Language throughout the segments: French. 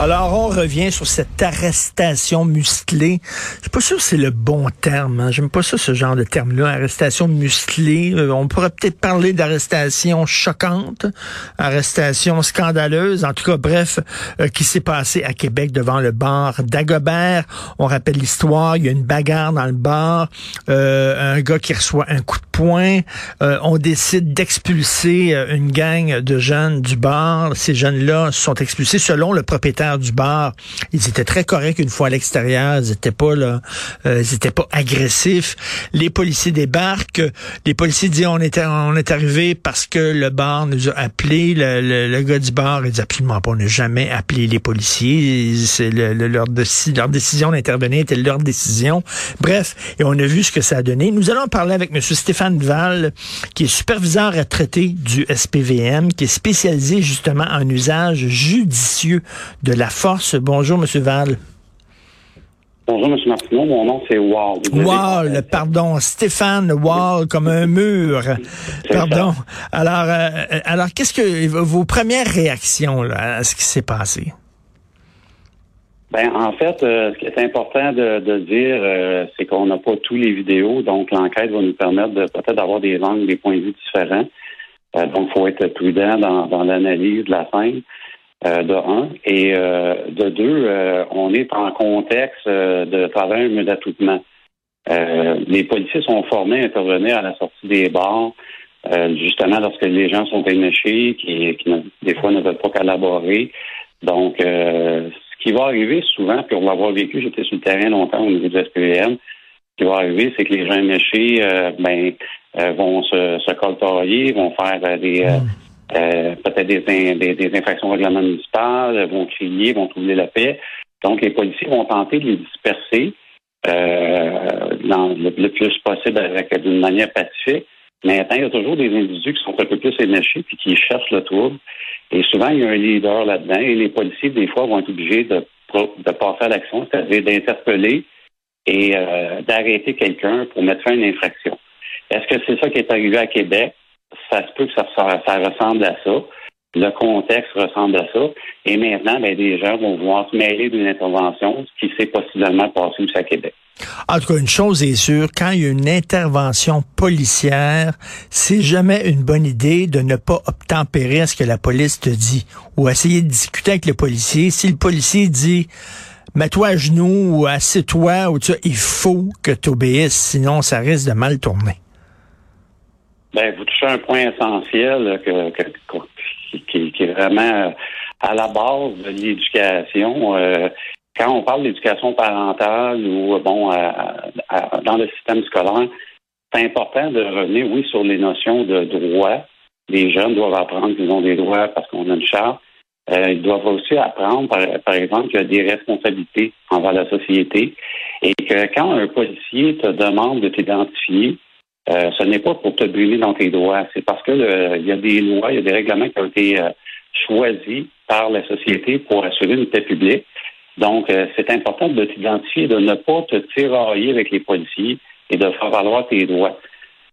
Alors, on revient sur cette arrestation musclée. Je suis pas sûr que c'est le bon terme. Hein. J'aime pas ça, ce genre de terme-là, arrestation musclée. Euh, on pourrait peut-être parler d'arrestation choquante, arrestation scandaleuse. En tout cas, bref, euh, qui s'est passé à Québec devant le bar d'Agobert. On rappelle l'histoire. Il y a une bagarre dans le bar. Euh, un gars qui reçoit un coup de poing. on décide d'expulser une gang de jeunes du bar. Ces jeunes-là sont expulsés selon le propriétaire du bar, ils étaient très corrects une fois à l'extérieur. Ils étaient pas là, euh, ils étaient pas agressifs. Les policiers débarquent. Les policiers disent on est on est arrivé parce que le bar nous a appelé. Le, gars du bar il dit absolument pas. On n'a jamais appelé les policiers. C'est leur, leur décision d'intervenir était leur décision. Bref, et on a vu ce que ça a donné. Nous allons parler avec M. Stéphane Val, qui est superviseur retraité du SPVM, qui est spécialisé justement en usage judicieux de la force. Bonjour, M. Val. Bonjour, M. Martineau. Mon nom, c'est Wall. Wall, pardon. Stéphane Wall, comme un mur. Pardon. Alors, euh, alors qu'est-ce que vos premières réactions à ce qui s'est passé? Ben, en fait, euh, ce qui est important de, dire, euh, c'est qu'on n'a pas tous les vidéos, donc l'enquête va nous permettre de peut-être d'avoir des angles, des points de vue différents. donc, il faut être prudent dans, dans l'analyse de la scène. Euh, de un. Et euh, de deux, euh, on est en contexte de travail d'attroupement. les policiers sont formés à intervenir à la sortie des bars, justement lorsque les gens sont éméchés, qui, qui des fois ne veulent pas collaborer. Donc, ce qui va arriver souvent, puis on va avoir vécu, j'étais sur le terrain longtemps au niveau du SPVM, ce qui va arriver, c'est que les gens éméchés ben, vont se, se vont faire des... Euh, peut-être des, des, infractions règlement municipales, vont crier, vont troubler la paix. Donc, les policiers vont tenter de les disperser euh, dans le, plus possible d'une manière pacifique. Mais il y a toujours des individus qui sont un peu plus éméchés puis qui cherchent le trouble. Et souvent, il y a un leader là-dedans et les policiers, des fois, vont être obligés de, de passer à l'action, c'est-à-dire d'interpeller et euh, d'arrêter quelqu'un pour mettre fin à une infraction. Est-ce que c'est ça qui est arrivé à Québec? Ça se peut que ça, ressemble à ça. Le contexte ressemble à ça. Et maintenant, ben, des gens vont vouloir se mêler d'une intervention, qui s'est possiblement passé aussi à Québec. En tout cas, une chose est sûre, quand il y a une intervention policière, c'est jamais une bonne idée de ne pas obtempérer à ce que la police te dit ou essayer de discuter avec le policier. Si le policier dit mets-toi à genoux ou assieds-toi ou tu il faut que tu obéisses, sinon ça risque de mal tourner. Ben, vous touchez un point essentiel que, qui, est vraiment à la base de l'éducation. Euh, quand on parle d'éducation parentale ou bon dans le système scolaire, c'est important de revenir, oui, sur les notions de droit. Les jeunes doivent apprendre qu'ils ont des droits parce qu'on a une charte. Euh, ils doivent aussi apprendre, par exemple, qu'il y a des responsabilités envers la société et que quand un policier te demande de t'identifier, euh, ce n'est pas pour te brûler dans tes droits, c'est parce que il y a des lois, il y a des règlements qui ont été euh, choisis par la société pour assurer une paix publique. Donc, euh, c'est important de t'identifier, de ne pas te tirailler avec les policiers et de faire valoir tes droits.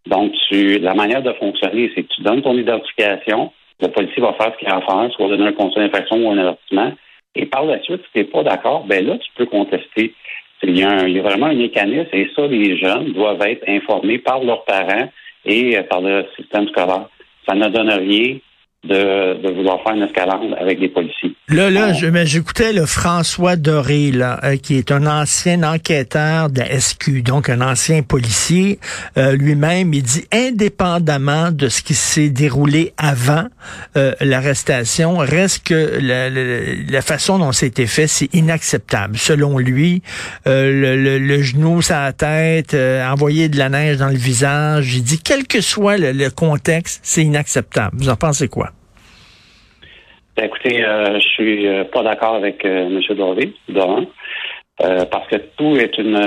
Donc, tu, la manière de fonctionner, c'est que tu donnes ton identification, le policier va faire ce qu'il a à faire, soit donner un conseil d'infraction ou un avertissement, et par la suite, si tu n'es pas d'accord, ben là, tu peux contester. Il y, a vraiment un mécanisme et ça, les jeunes doivent être informés par leurs parents et euh, par le système scolaire. Ça ne donne rien de, de, vouloir faire une escalade avec des policiers. Là, là, je, j'écoutais le François Doré, là, euh, qui est un ancien enquêteur de la SQ, donc un ancien policier. Euh, lui-même, il dit, indépendamment de ce qui s'est déroulé avant euh, l'arrestation, reste que la, la, façon dont c'était fait, c'est inacceptable. Selon lui, le, le, genou sur la tête, envoyer de la neige dans le visage, il dit, quel que soit le contexte, c'est inacceptable. Vous en pensez quoi? Ben, écoutez, euh, je suis euh, pas d'accord avec euh, M. Doré, euh, parce que tout est une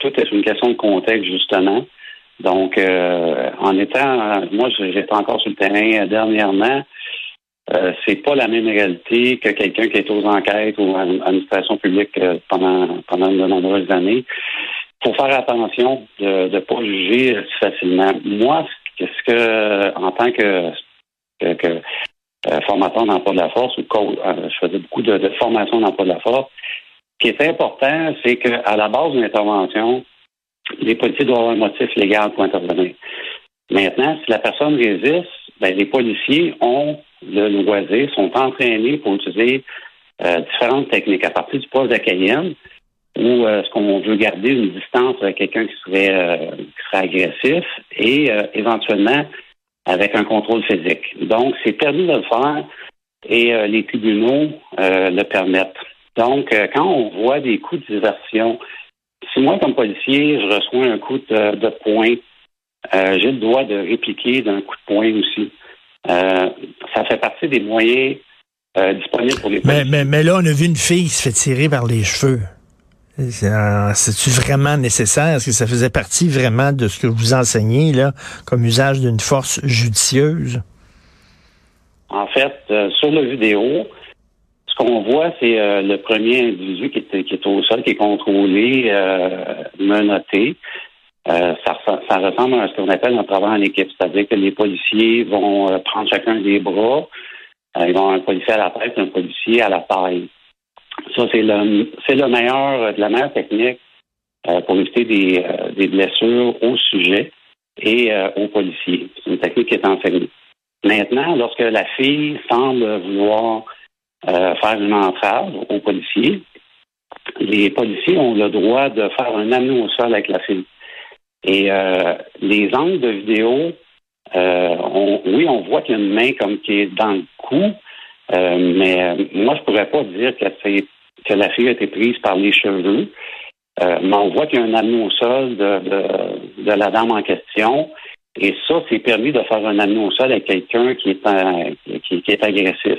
tout est une question de contexte justement. Donc, en étant, moi, j'étais encore sur le terrain dernièrement. c'est pas la même réalité que quelqu'un qui est aux enquêtes ou à l'administration publique pendant pendant de nombreuses années. Il faut faire attention de ne pas juger facilement. Moi, qu'est-ce que, en tant que, que, euh, formateur d'emploi de la force ou euh, je faisais beaucoup de, de formation d'emploi de la force. Ce qui est important, c'est qu'à la base d'une intervention, les policiers doivent avoir un motif légal pour intervenir. Maintenant, si la personne résiste, ben, les policiers ont le loisir, sont entraînés pour utiliser euh, différentes techniques. À partir du poste de Cayenne, où euh, ce qu'on veut garder une distance avec quelqu'un qui serait, euh, qui serait agressif et éventuellement avec un contrôle physique. Donc, c'est permis de le faire et les tribunaux le permettent. Donc, quand on voit des coups de diversion, si moi, comme policier, je reçois un coup de, de poing, j'ai le droit de répliquer d'un coup de poing aussi. ça fait partie des moyens euh, pour les mais, mais, mais, là, on a vu une fille qui se fait tirer par les cheveux. C'est-tu vraiment nécessaire? Est-ce que ça faisait partie vraiment de ce que vous enseignez là, comme usage d'une force judicieuse? En fait, euh, sur la vidéo, ce qu'on voit, c'est euh, le premier individu qui est, au sol, qui est contrôlé, menotté. ça, ressemble à ce qu'on appelle un travail en équipe, c'est-à-dire que les policiers vont prendre chacun des bras, euh, ils vont un policier à la tête, un policier à la taille. Ça, c'est le, c'est le meilleur, de la meilleure technique euh, pour éviter des, euh, des, blessures au sujet et aux policiers. C'est une technique qui est enseignée. Maintenant, lorsque la fille semble vouloir faire une entrave aux policiers, les policiers ont le droit de faire un anneau au sol avec la fille. Et les angles de vidéo euh, oui, on voit qu'il y a une main comme qui est dans le cou, euh, mais euh, moi, je pourrais pas dire que, que la fille a été prise par les cheveux. mais on voit qu'il y a un anneau au sol de, de, la dame en question. Et ça, c'est permis de faire un anneau au sol avec quelqu'un qui est qui, est agressif.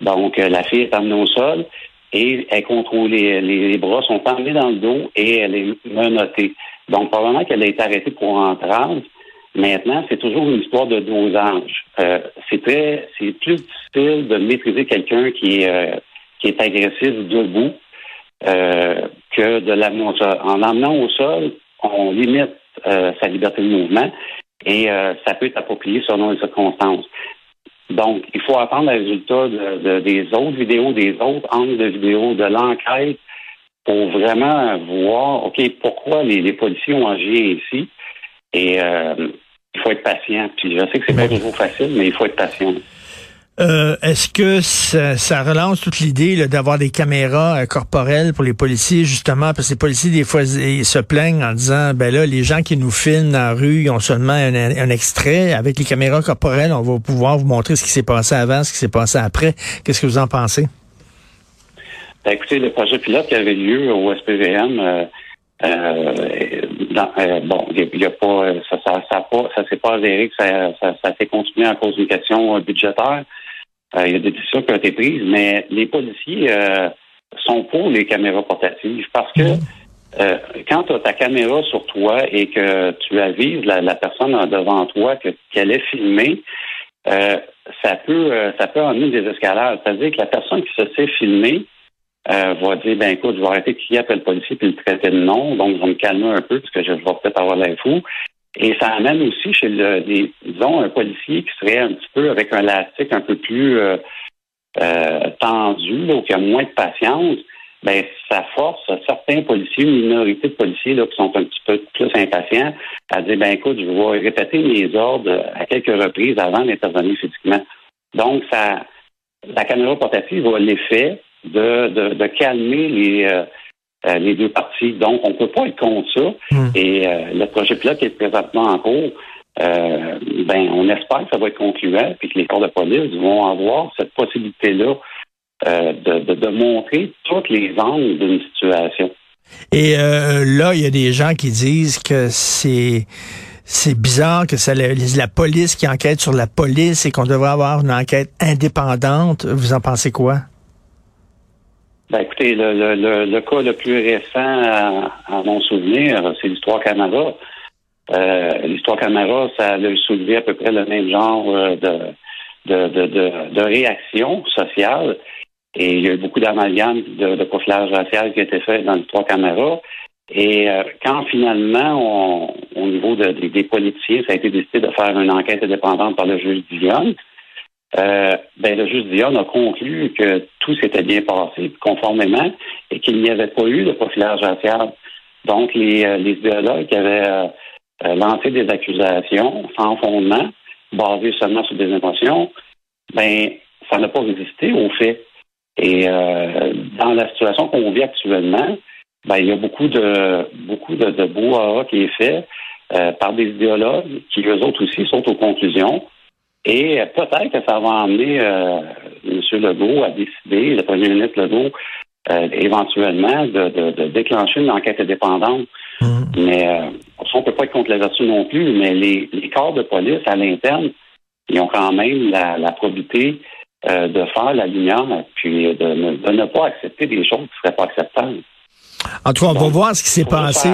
Donc, la fille est amenée au sol et elle contrôle les, les, bras sont emmenés dans le dos et elle est menottée. Donc, probablement qu'elle a été arrêtée pour entrave, Maintenant, c'est toujours une histoire de dosage. Euh, c'est très, c'est plus difficile de maîtriser quelqu'un qui est euh, qui est agressif debout euh, que de l'amener au sol. En l'amenant au sol, on limite sa liberté de mouvement et ça peut être approprié selon les circonstances. Donc, il faut attendre le résultat de, des autres vidéos, des autres angles de vidéos, de l'enquête pour vraiment voir, OK, pourquoi les, les policiers ont agi ici. Et il faut être patient. Puis je sais que c'est pas toujours facile, mais il faut être patient. Euh, Est-ce que ça, relance toute l'idée d'avoir des caméras euh, corporelles pour les policiers, justement, parce que les policiers, des fois, ils se plaignent en disant, ben là, les gens qui nous filment dans la rue, ils ont seulement un, extrait. Avec les caméras corporelles, on va pouvoir vous montrer ce qui s'est passé avant, ce qui s'est passé après. Qu'est-ce que vous en pensez? Ben, écoutez, le projet pilote qui avait lieu au SPVM, euh, euh, euh, bon, il y, a pas, ça, ça, ça, pas, ça s'est pas avéré que ça, ça, ça s'est continué à cause d'une question budgétaire. Euh, il y a des décisions qui ont été prises, mais les policiers sont pour les caméras portatives parce que quand tu as ta caméra sur toi et que tu avises la, la personne devant toi que qu'elle est filmée, ça peut ça peut amener des escalades. C'est-à-dire que la personne qui se sait filmer euh, va dire ben écoute, je vais arrêter crier après le policier puis le traiter de nom, donc je vais me calmer un peu parce que je vais peut-être avoir l'air fou. Et ça amène aussi chez le des, disons un policier qui serait un petit peu avec un élastique un peu plus euh, euh, tendu, là, ou qui a moins de patience, ben ça force certains policiers, une minorité de policiers là, qui sont un petit peu plus impatients, à dire ben écoute, je vais répéter mes ordres à quelques reprises avant d'intervenir physiquement. Donc ça la caméra portative a l'effet de, de, calmer les, euh, euh, les deux parties. Donc, on ne peut pas être contre ça. Hmm. Et euh, le projet pilote qui est présentement en cours, ben, on espère que ça va être concluant et que les corps de police vont avoir cette possibilité-là de, de, montrer toutes les angles d'une situation. Et là, il y a des gens qui disent que c'est c'est bizarre que c'est la, la, police qui enquête sur la police et qu'on devrait avoir une enquête indépendante. Vous en pensez quoi? Ben, écoutez, le, le, le, cas le plus récent à, mon souvenir, c'est l'histoire Camara. Euh, l'histoire Camara, ça a soulevé à peu près le même genre euh, de, de, de, de, réaction sociale. Et il y a eu beaucoup d'amalgames de, de profilage racial qui a été fait dans l'histoire Camara. Et euh, quand finalement, on, au niveau de des politiciens, ça a été décidé de faire une enquête indépendante par le juge Dion. Euh, ben, le juge Dion a conclu que tout s'était bien passé conformément et qu'il n'y avait pas eu de profilage racial. Donc, les, euh, les idéologues avaient euh, lancé des accusations sans fondement, basées seulement sur des émotions, ben, ça n'a pas résisté aux faits. Et dans la situation qu'on vit actuellement, ben, il y a beaucoup de beaucoup de, de qui est fait par des idéologues qui, eux autres aussi, sont aux conclusions et peut-être que ça va emmener euh, M. Legault à décider, le premier ministre Legault, euh, éventuellement de, déclencher une enquête indépendante. Mhm. Mais euh, on ne peut pas être contre la vertu non plus, mais les, corps de police à l'interne, ils ont quand même la, probité de faire la lumière puis de ne pas accepter des choses qui ne seraient pas acceptables. En tout cas, on va voir ce qui s'est passé.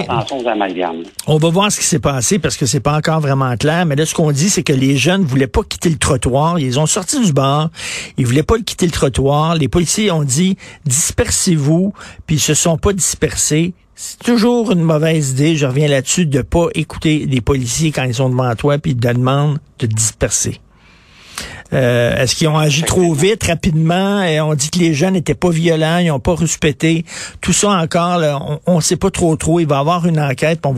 On va voir ce qui s'est passé parce que c'est pas encore vraiment clair. Mais là, ce qu'on dit, c'est que les jeunes voulaient pas quitter le trottoir. Ils ont sorti du bar. Ils voulaient pas quitter le trottoir. Les policiers ont dit dispersez-vous. Puis ils se sont pas dispersés. C'est toujours une mauvaise idée, je reviens là-dessus, de pas écouter les policiers quand ils sont devant toi puis ils te demandent de disperser. Euh, est-ce qu'ils ont agi trop vite, rapidement? Et on dit que les jeunes n'étaient pas violents, ils n'ont pas respecté. Tout ça encore, on ne sait pas trop trop. Il va y avoir une enquête. On